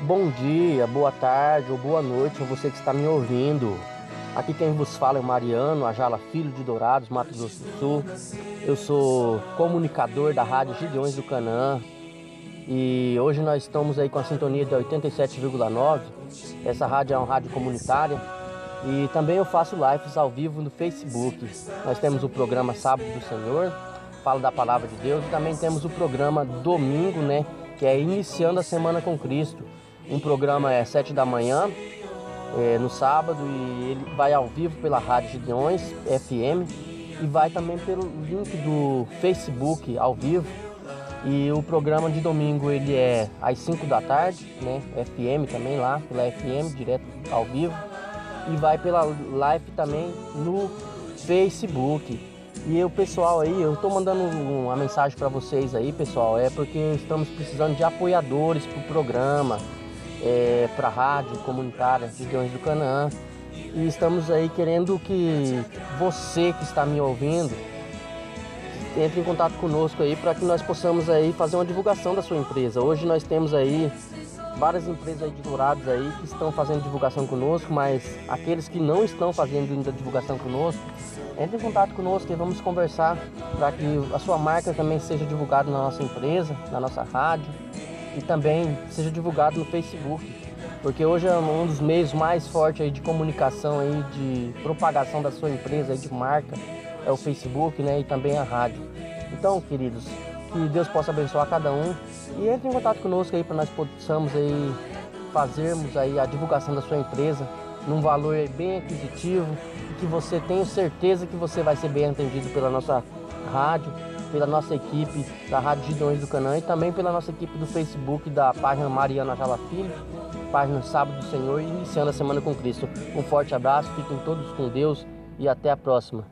Bom dia, boa tarde ou boa noite a você que está me ouvindo. Aqui quem vos fala é o Mariano Ajala Filho de Dourados, Mato Grosso do Sul. Eu sou comunicador da Rádio Gideões do Canaã e hoje nós estamos aí com a sintonia da 87,9. Essa rádio é uma rádio comunitária e também eu faço lives ao vivo no Facebook. Nós temos o programa Sábado do Senhor, falo da palavra de Deus e também temos o programa Domingo, né, que é Iniciando a Semana com Cristo. Um programa é 7 da manhã, é, no sábado, e ele vai ao vivo pela Rádio Gideões FM e vai também pelo link do Facebook ao vivo. E o programa de domingo ele é às 5 da tarde, né? FM também lá, pela FM, direto ao vivo. E vai pela live também no Facebook. E o pessoal aí, eu estou mandando uma mensagem para vocês aí, pessoal, é porque estamos precisando de apoiadores para o programa é, para rádio comunitária Gideões do Canaã. E estamos aí querendo que você que está me ouvindo entre em contato conosco aí para que nós possamos aí fazer uma divulgação da sua empresa. Hoje nós temos aí várias empresas aí aí que estão fazendo divulgação conosco, mas aqueles que não estão fazendo ainda divulgação conosco, entre em contato conosco e vamos conversar para que a sua marca também seja divulgada na nossa empresa, na nossa rádio e também seja divulgado no Facebook, porque hoje é um dos meios mais fortes aí de comunicação aí de propagação da sua empresa aí de marca é o Facebook, né, e também a rádio. Então, queridos, que Deus possa abençoar cada um e entre em contato conosco aí para nós possamos aí fazermos aí a divulgação da sua empresa num valor bem aquisitivo e que você tenha certeza que você vai ser bem atendido pela nossa rádio pela nossa equipe da Rádio Gideões do Canaã e também pela nossa equipe do Facebook da página Mariana Jala Filho, página Sábado do Senhor, iniciando a Semana com Cristo. Um forte abraço, fiquem todos com Deus e até a próxima.